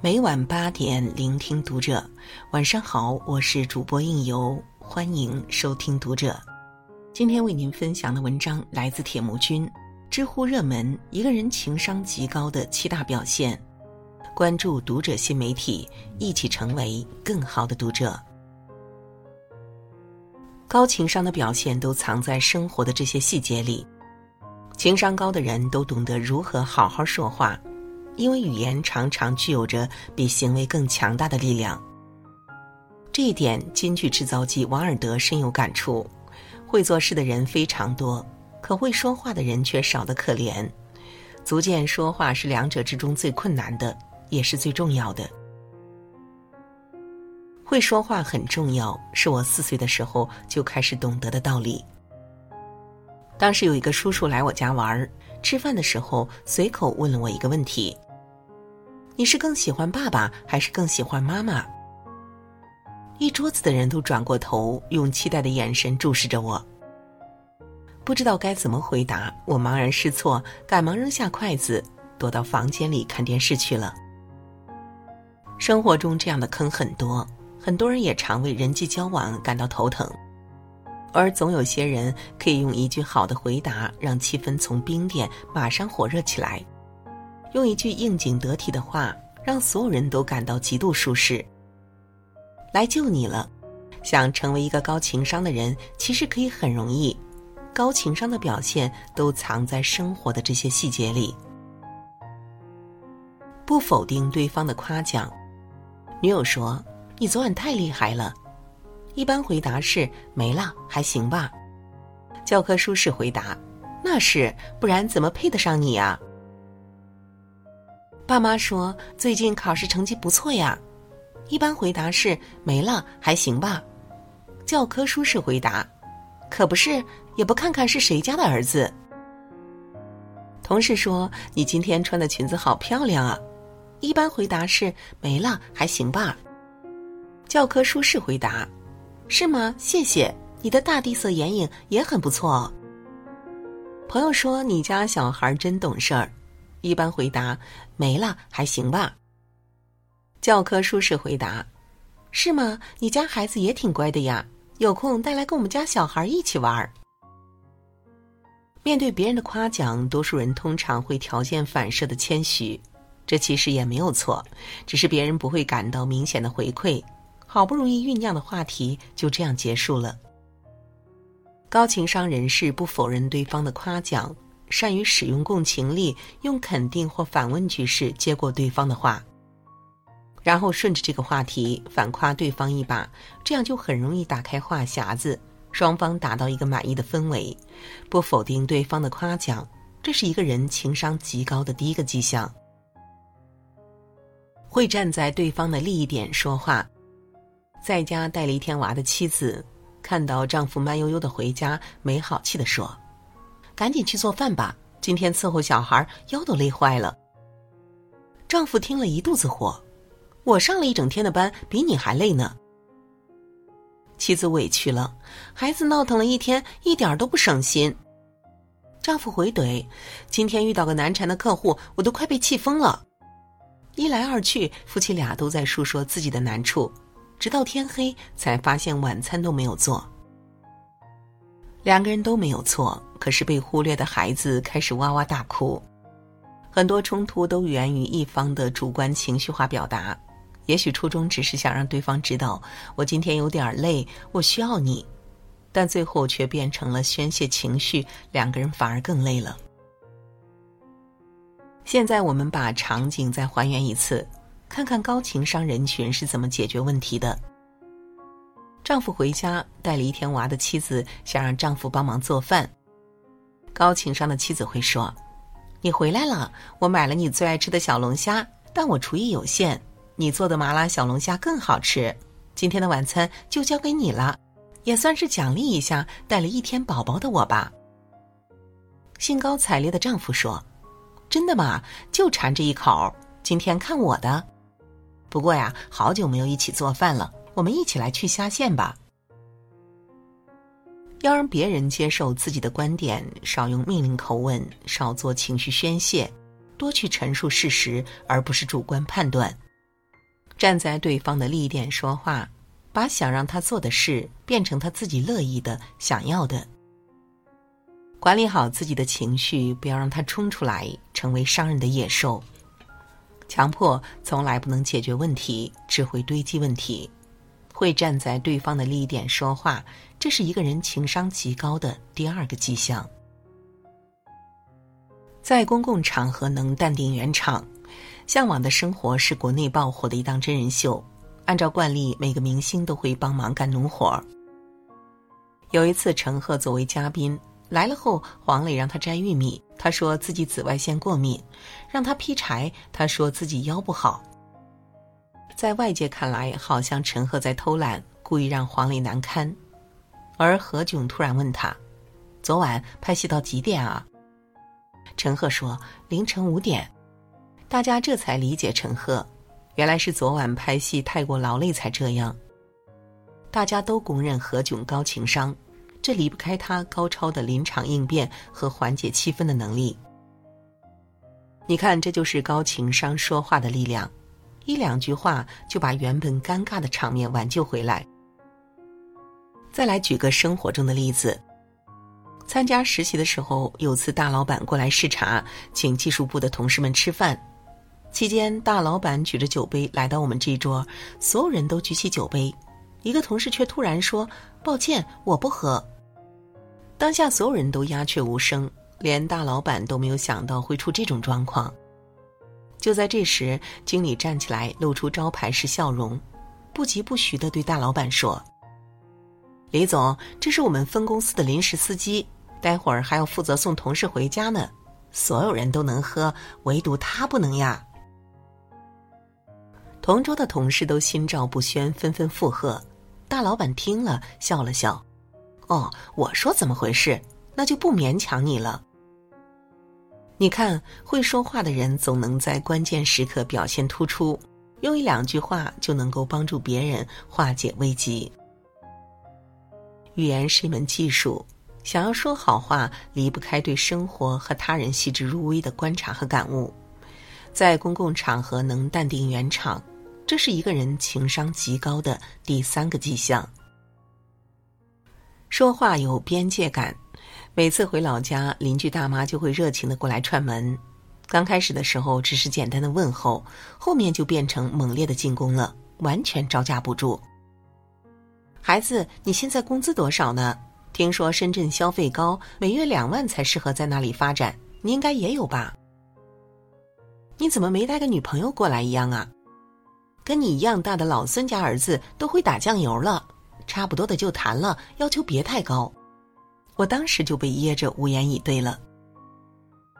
每晚八点，聆听读者。晚上好，我是主播应由，欢迎收听读者。今天为您分享的文章来自铁木君，知乎热门：一个人情商极高的七大表现。关注读者新媒体，一起成为更好的读者。高情商的表现都藏在生活的这些细节里。情商高的人都懂得如何好好说话。因为语言常常具有着比行为更强大的力量，这一点京剧制造机王尔德深有感触。会做事的人非常多，可会说话的人却少得可怜，足见说话是两者之中最困难的，也是最重要的。会说话很重要，是我四岁的时候就开始懂得的道理。当时有一个叔叔来我家玩，吃饭的时候随口问了我一个问题。你是更喜欢爸爸还是更喜欢妈妈？一桌子的人都转过头，用期待的眼神注视着我。不知道该怎么回答，我茫然失措，赶忙扔下筷子，躲到房间里看电视去了。生活中这样的坑很多，很多人也常为人际交往感到头疼，而总有些人可以用一句好的回答，让气氛从冰点马上火热起来。用一句应景得体的话，让所有人都感到极度舒适。来救你了！想成为一个高情商的人，其实可以很容易。高情商的表现都藏在生活的这些细节里。不否定对方的夸奖。女友说：“你昨晚太厉害了。”一般回答是：“没了，还行吧。”教科书式回答：“那是，不然怎么配得上你呀？”爸妈说最近考试成绩不错呀，一般回答是没了还行吧，教科书式回答，可不是也不看看是谁家的儿子。同事说你今天穿的裙子好漂亮啊，一般回答是没了还行吧，教科书式回答，是吗？谢谢你的大地色眼影也很不错。朋友说你家小孩真懂事儿。一般回答没了，还行吧。教科书式回答，是吗？你家孩子也挺乖的呀，有空带来跟我们家小孩一起玩。面对别人的夸奖，多数人通常会条件反射的谦虚，这其实也没有错，只是别人不会感到明显的回馈，好不容易酝酿的话题就这样结束了。高情商人士不否认对方的夸奖。善于使用共情力，用肯定或反问句式接过对方的话，然后顺着这个话题反夸对方一把，这样就很容易打开话匣子，双方达到一个满意的氛围。不否定对方的夸奖，这是一个人情商极高的第一个迹象。会站在对方的利益点说话。在家带了一天娃的妻子，看到丈夫慢悠悠的回家，没好气的说。赶紧去做饭吧，今天伺候小孩腰都累坏了。丈夫听了一肚子火，我上了一整天的班，比你还累呢。妻子委屈了，孩子闹腾了一天，一点都不省心。丈夫回怼，今天遇到个难缠的客户，我都快被气疯了。一来二去，夫妻俩都在述说自己的难处，直到天黑才发现晚餐都没有做。两个人都没有错，可是被忽略的孩子开始哇哇大哭。很多冲突都源于一方的主观情绪化表达，也许初衷只是想让对方知道我今天有点累，我需要你，但最后却变成了宣泄情绪，两个人反而更累了。现在我们把场景再还原一次，看看高情商人群是怎么解决问题的。丈夫回家带了一天娃的妻子想让丈夫帮忙做饭。高情商的妻子会说：“你回来了，我买了你最爱吃的小龙虾，但我厨艺有限，你做的麻辣小龙虾更好吃。今天的晚餐就交给你了，也算是奖励一下带了一天宝宝的我吧。”兴高采烈的丈夫说：“真的吗？就馋这一口，今天看我的。不过呀，好久没有一起做饭了。”我们一起来去下线吧。要让别人接受自己的观点，少用命令口吻，少做情绪宣泄，多去陈述事实，而不是主观判断。站在对方的利益点说话，把想让他做的事变成他自己乐意的、想要的。管理好自己的情绪，不要让它冲出来，成为伤人的野兽。强迫从来不能解决问题，只会堆积问题。会站在对方的利益点说话，这是一个人情商极高的第二个迹象。在公共场合能淡定圆场，《向往的生活》是国内爆火的一档真人秀。按照惯例，每个明星都会帮忙干农活。有一次，陈赫作为嘉宾来了后，黄磊让他摘玉米，他说自己紫外线过敏；让他劈柴，他说自己腰不好。在外界看来，好像陈赫在偷懒，故意让黄磊难堪。而何炅突然问他：“昨晚拍戏到几点啊？”陈赫说：“凌晨五点。”大家这才理解陈赫，原来是昨晚拍戏太过劳累才这样。大家都公认何炅高情商，这离不开他高超的临场应变和缓解气氛的能力。你看，这就是高情商说话的力量。一两句话就把原本尴尬的场面挽救回来。再来举个生活中的例子：参加实习的时候，有次大老板过来视察，请技术部的同事们吃饭。期间，大老板举着酒杯来到我们这一桌，所有人都举起酒杯，一个同事却突然说：“抱歉，我不喝。”当下所有人都鸦雀无声，连大老板都没有想到会出这种状况。就在这时，经理站起来，露出招牌式笑容，不疾不徐的对大老板说：“李总，这是我们分公司的临时司机，待会儿还要负责送同事回家呢。所有人都能喝，唯独他不能呀。”同桌的同事都心照不宣，纷纷附和。大老板听了，笑了笑：“哦，我说怎么回事，那就不勉强你了。”你看，会说话的人总能在关键时刻表现突出，用一两句话就能够帮助别人化解危机。语言是一门技术，想要说好话，离不开对生活和他人细致入微的观察和感悟。在公共场合能淡定圆场，这是一个人情商极高的第三个迹象。说话有边界感。每次回老家，邻居大妈就会热情的过来串门。刚开始的时候只是简单的问候，后面就变成猛烈的进攻了，完全招架不住。孩子，你现在工资多少呢？听说深圳消费高，每月两万才适合在那里发展，你应该也有吧？你怎么没带个女朋友过来一样啊？跟你一样大的老孙家儿子都会打酱油了，差不多的就谈了，要求别太高。我当时就被噎着，无言以对了。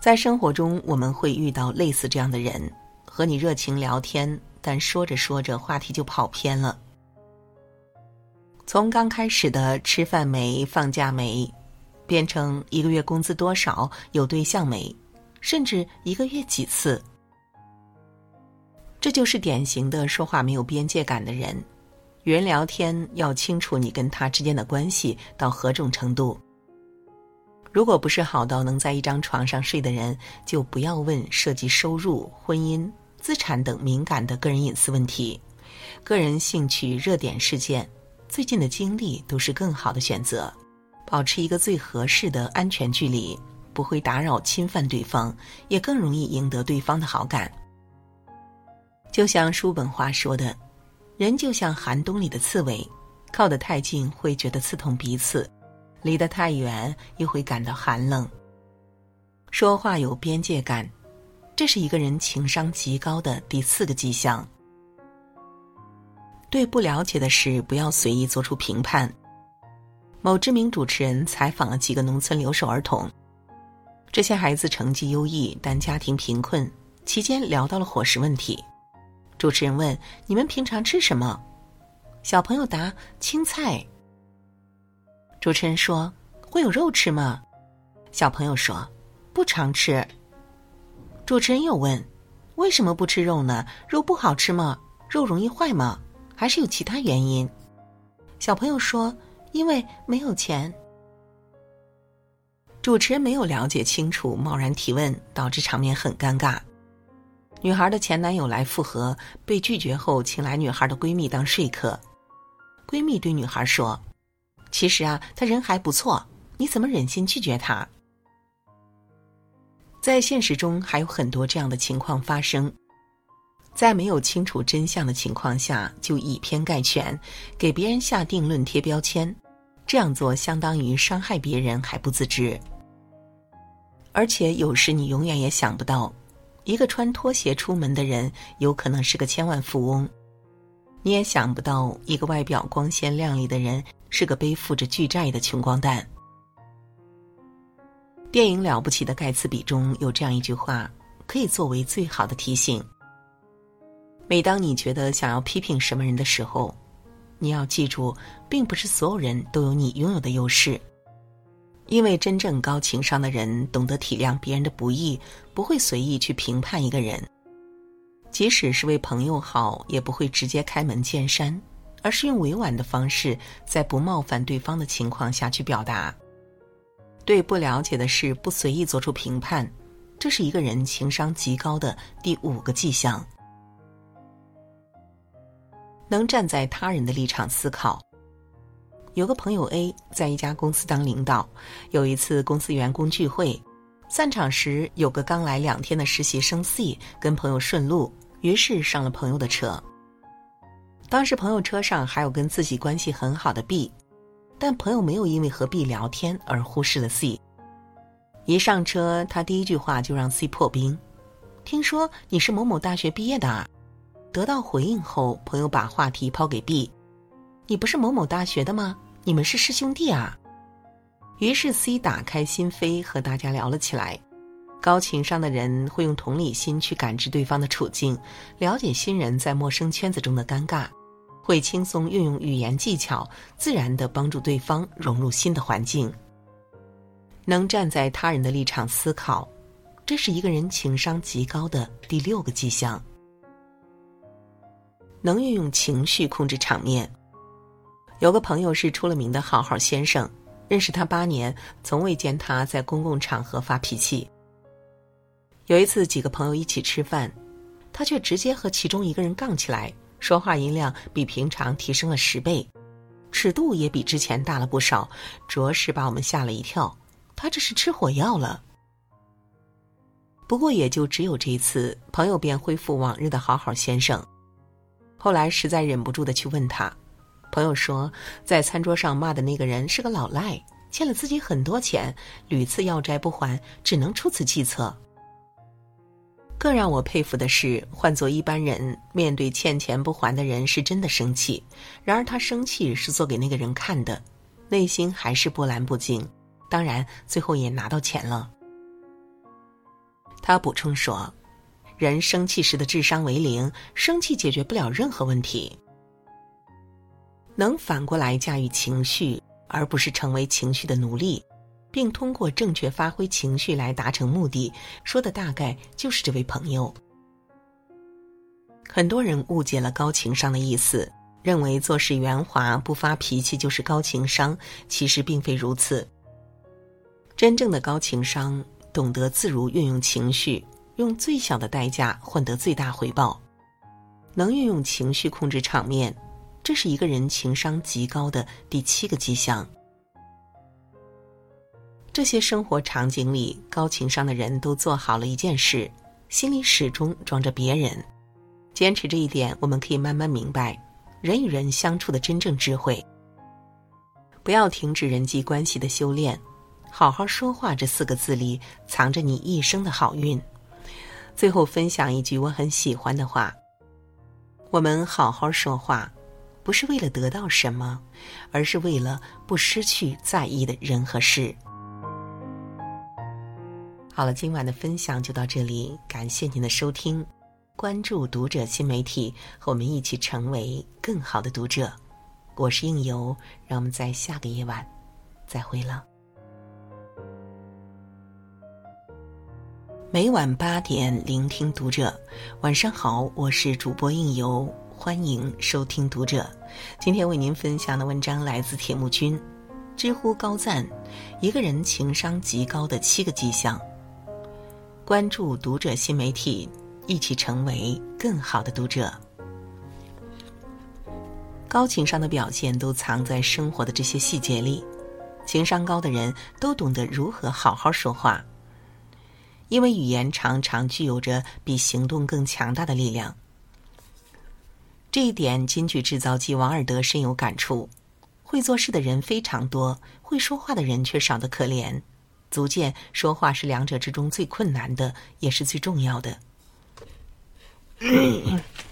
在生活中，我们会遇到类似这样的人，和你热情聊天，但说着说着话题就跑偏了。从刚开始的吃饭没、放假没，变成一个月工资多少、有对象没，甚至一个月几次。这就是典型的说话没有边界感的人。与人聊天要清楚你跟他之间的关系到何种程度。如果不是好到能在一张床上睡的人，就不要问涉及收入、婚姻、资产等敏感的个人隐私问题。个人兴趣、热点事件、最近的经历都是更好的选择。保持一个最合适的安全距离，不会打扰、侵犯对方，也更容易赢得对方的好感。就像叔本华说的：“人就像寒冬里的刺猬，靠得太近会觉得刺痛彼此。”离得太远，又会感到寒冷。说话有边界感，这是一个人情商极高的第四个迹象。对不了解的事，不要随意做出评判。某知名主持人采访了几个农村留守儿童，这些孩子成绩优异，但家庭贫困。期间聊到了伙食问题，主持人问：“你们平常吃什么？”小朋友答：“青菜。”主持人说：“会有肉吃吗？”小朋友说：“不常吃。”主持人又问：“为什么不吃肉呢？肉不好吃吗？肉容易坏吗？还是有其他原因？”小朋友说：“因为没有钱。”主持人没有了解清楚，贸然提问，导致场面很尴尬。女孩的前男友来复合，被拒绝后，请来女孩的闺蜜当说客。闺蜜对女孩说：“其实啊，他人还不错，你怎么忍心拒绝他？”在现实中还有很多这样的情况发生，在没有清楚真相的情况下就以偏概全，给别人下定论、贴标签，这样做相当于伤害别人还不自知。而且有时你永远也想不到，一个穿拖鞋出门的人有可能是个千万富翁，你也想不到一个外表光鲜亮丽的人是个背负着巨债的穷光蛋。电影《了不起的盖茨比》中有这样一句话，可以作为最好的提醒。每当你觉得想要批评什么人的时候，你要记住，并不是所有人都有你拥有的优势。因为真正高情商的人懂得体谅别人的不易，不会随意去评判一个人。即使是为朋友好，也不会直接开门见山，而是用委婉的方式，在不冒犯对方的情况下去表达。对不了解的事不随意做出评判，这是一个人情商极高的第五个迹象。能站在他人的立场思考。有个朋友 A 在一家公司当领导，有一次公司员工聚会，散场时有个刚来两天的实习生 C 跟朋友顺路，于是上了朋友的车。当时朋友车上还有跟自己关系很好的 B。但朋友没有因为和 B 聊天而忽视了 C。一上车，他第一句话就让 C 破冰：“听说你是某某大学毕业的啊。”得到回应后，朋友把话题抛给 B：“ 你不是某某大学的吗？你们是师兄弟啊。”于是 C 打开心扉和大家聊了起来。高情商的人会用同理心去感知对方的处境，了解新人在陌生圈子中的尴尬。会轻松运用语言技巧，自然的帮助对方融入新的环境。能站在他人的立场思考，这是一个人情商极高的第六个迹象。能运用情绪控制场面。有个朋友是出了名的好好先生，认识他八年，从未见他在公共场合发脾气。有一次几个朋友一起吃饭，他却直接和其中一个人杠起来。说话音量比平常提升了十倍，尺度也比之前大了不少，着实把我们吓了一跳。他这是吃火药了。不过也就只有这一次，朋友便恢复往日的好好先生。后来实在忍不住的去问他，朋友说，在餐桌上骂的那个人是个老赖，欠了自己很多钱，屡次要债不还，只能出此计策。更让我佩服的是，换做一般人面对欠钱不还的人，是真的生气；然而他生气是做给那个人看的，内心还是波澜不惊。当然，最后也拿到钱了。他补充说：“人生气时的智商为零，生气解决不了任何问题。能反过来驾驭情绪，而不是成为情绪的奴隶。”并通过正确发挥情绪来达成目的，说的大概就是这位朋友。很多人误解了高情商的意思，认为做事圆滑、不发脾气就是高情商，其实并非如此。真正的高情商，懂得自如运用情绪，用最小的代价换得最大回报，能运用情绪控制场面，这是一个人情商极高的第七个迹象。这些生活场景里，高情商的人都做好了一件事，心里始终装着别人。坚持这一点，我们可以慢慢明白人与人相处的真正智慧。不要停止人际关系的修炼，好好说话这四个字里藏着你一生的好运。最后分享一句我很喜欢的话：我们好好说话，不是为了得到什么，而是为了不失去在意的人和事。好了，今晚的分享就到这里，感谢您的收听，关注读者新媒体，和我们一起成为更好的读者。我是应由，让我们在下个夜晚再会了。每晚八点聆听读者，晚上好，我是主播应由，欢迎收听读者。今天为您分享的文章来自铁木君，知乎高赞，一个人情商极高的七个迹象。关注读者新媒体，一起成为更好的读者。高情商的表现都藏在生活的这些细节里，情商高的人都懂得如何好好说话，因为语言常常具有着比行动更强大的力量。这一点，京剧制造机王尔德深有感触。会做事的人非常多，会说话的人却少得可怜，足见说话是两者之中最困难的，也是最重要的。